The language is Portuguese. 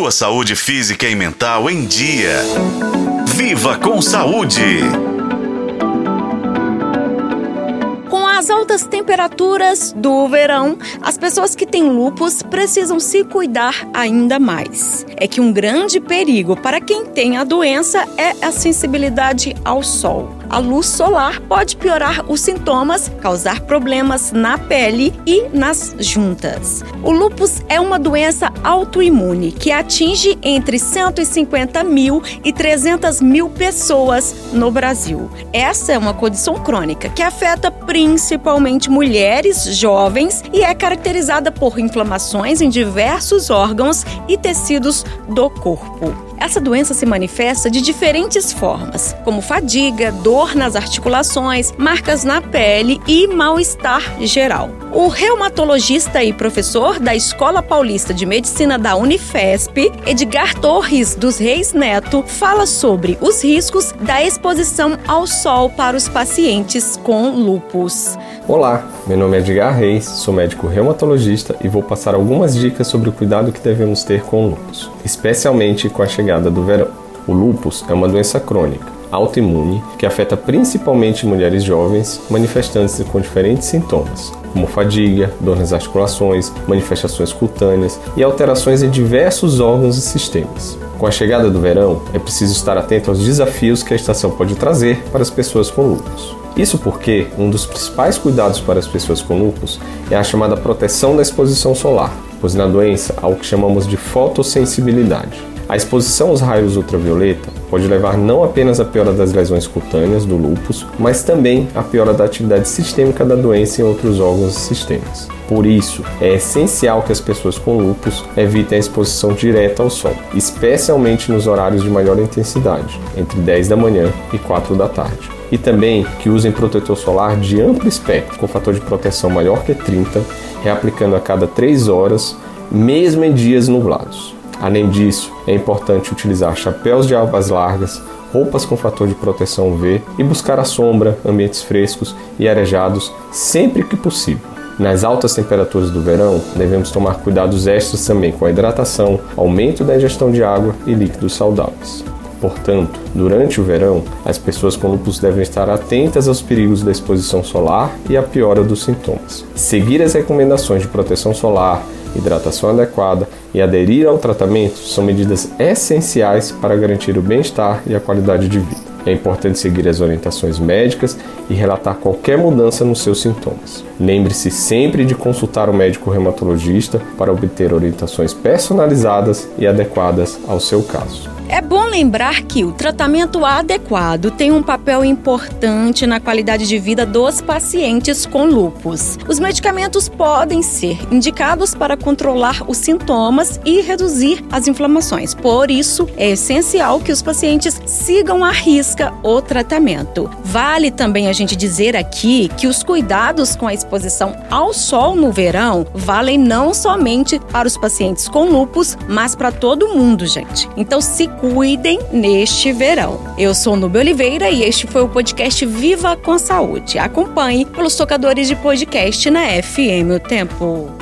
Sua saúde física e mental em dia. Viva com saúde! Com as altas temperaturas do verão, as pessoas que têm lupus precisam se cuidar ainda mais. É que um grande perigo para quem tem a doença é a sensibilidade ao sol a luz solar pode piorar os sintomas, causar problemas na pele e nas juntas. O lúpus é uma doença autoimune que atinge entre 150 mil e 300 mil pessoas no Brasil. Essa é uma condição crônica que afeta principalmente mulheres jovens e é caracterizada por inflamações em diversos órgãos e tecidos do corpo. Essa doença se manifesta de diferentes formas, como fadiga, dor nas articulações, marcas na pele e mal-estar geral. O reumatologista e professor da Escola Paulista de Medicina da Unifesp, Edgar Torres dos Reis Neto, fala sobre os riscos da exposição ao sol para os pacientes com lupus. Olá, meu nome é Edgar Reis, sou médico reumatologista e vou passar algumas dicas sobre o cuidado que devemos ter com o lupus, especialmente com a chegada do verão. O lupus é uma doença crônica, autoimune, que afeta principalmente mulheres jovens, manifestando-se com diferentes sintomas, como fadiga, dor nas articulações, manifestações cutâneas e alterações em diversos órgãos e sistemas. Com a chegada do verão, é preciso estar atento aos desafios que a estação pode trazer para as pessoas com lupus. Isso porque um dos principais cuidados para as pessoas com lúpus é a chamada proteção da exposição solar, pois na doença há o que chamamos de fotossensibilidade. A exposição aos raios ultravioleta pode levar não apenas à piora das lesões cutâneas do lúpus, mas também à piora da atividade sistêmica da doença em outros órgãos e sistemas. Por isso, é essencial que as pessoas com lúpus evitem a exposição direta ao sol, especialmente nos horários de maior intensidade, entre 10 da manhã e 4 da tarde e também que usem protetor solar de amplo espectro, com fator de proteção maior que 30, reaplicando a cada 3 horas, mesmo em dias nublados. Além disso, é importante utilizar chapéus de abas largas, roupas com fator de proteção UV e buscar a sombra, ambientes frescos e arejados sempre que possível. Nas altas temperaturas do verão, devemos tomar cuidados extras também com a hidratação, aumento da ingestão de água e líquidos saudáveis. Portanto, durante o verão, as pessoas com lúpus devem estar atentas aos perigos da exposição solar e à piora dos sintomas. Seguir as recomendações de proteção solar, hidratação adequada e aderir ao tratamento são medidas essenciais para garantir o bem-estar e a qualidade de vida. É importante seguir as orientações médicas e relatar qualquer mudança nos seus sintomas. Lembre-se sempre de consultar o médico reumatologista para obter orientações personalizadas e adequadas ao seu caso. É bom lembrar que o tratamento adequado tem um papel importante na qualidade de vida dos pacientes com lupus. Os medicamentos podem ser indicados para controlar os sintomas e reduzir as inflamações. Por isso, é essencial que os pacientes sigam à risca o tratamento. Vale também a gente dizer aqui que os cuidados com a exposição ao sol no verão valem não somente para os pacientes com lupus, mas para todo mundo, gente. Então, se cuidem neste verão. Eu sou Nube Oliveira e este foi o podcast Viva com Saúde. Acompanhe pelos tocadores de podcast na FM O Tempo.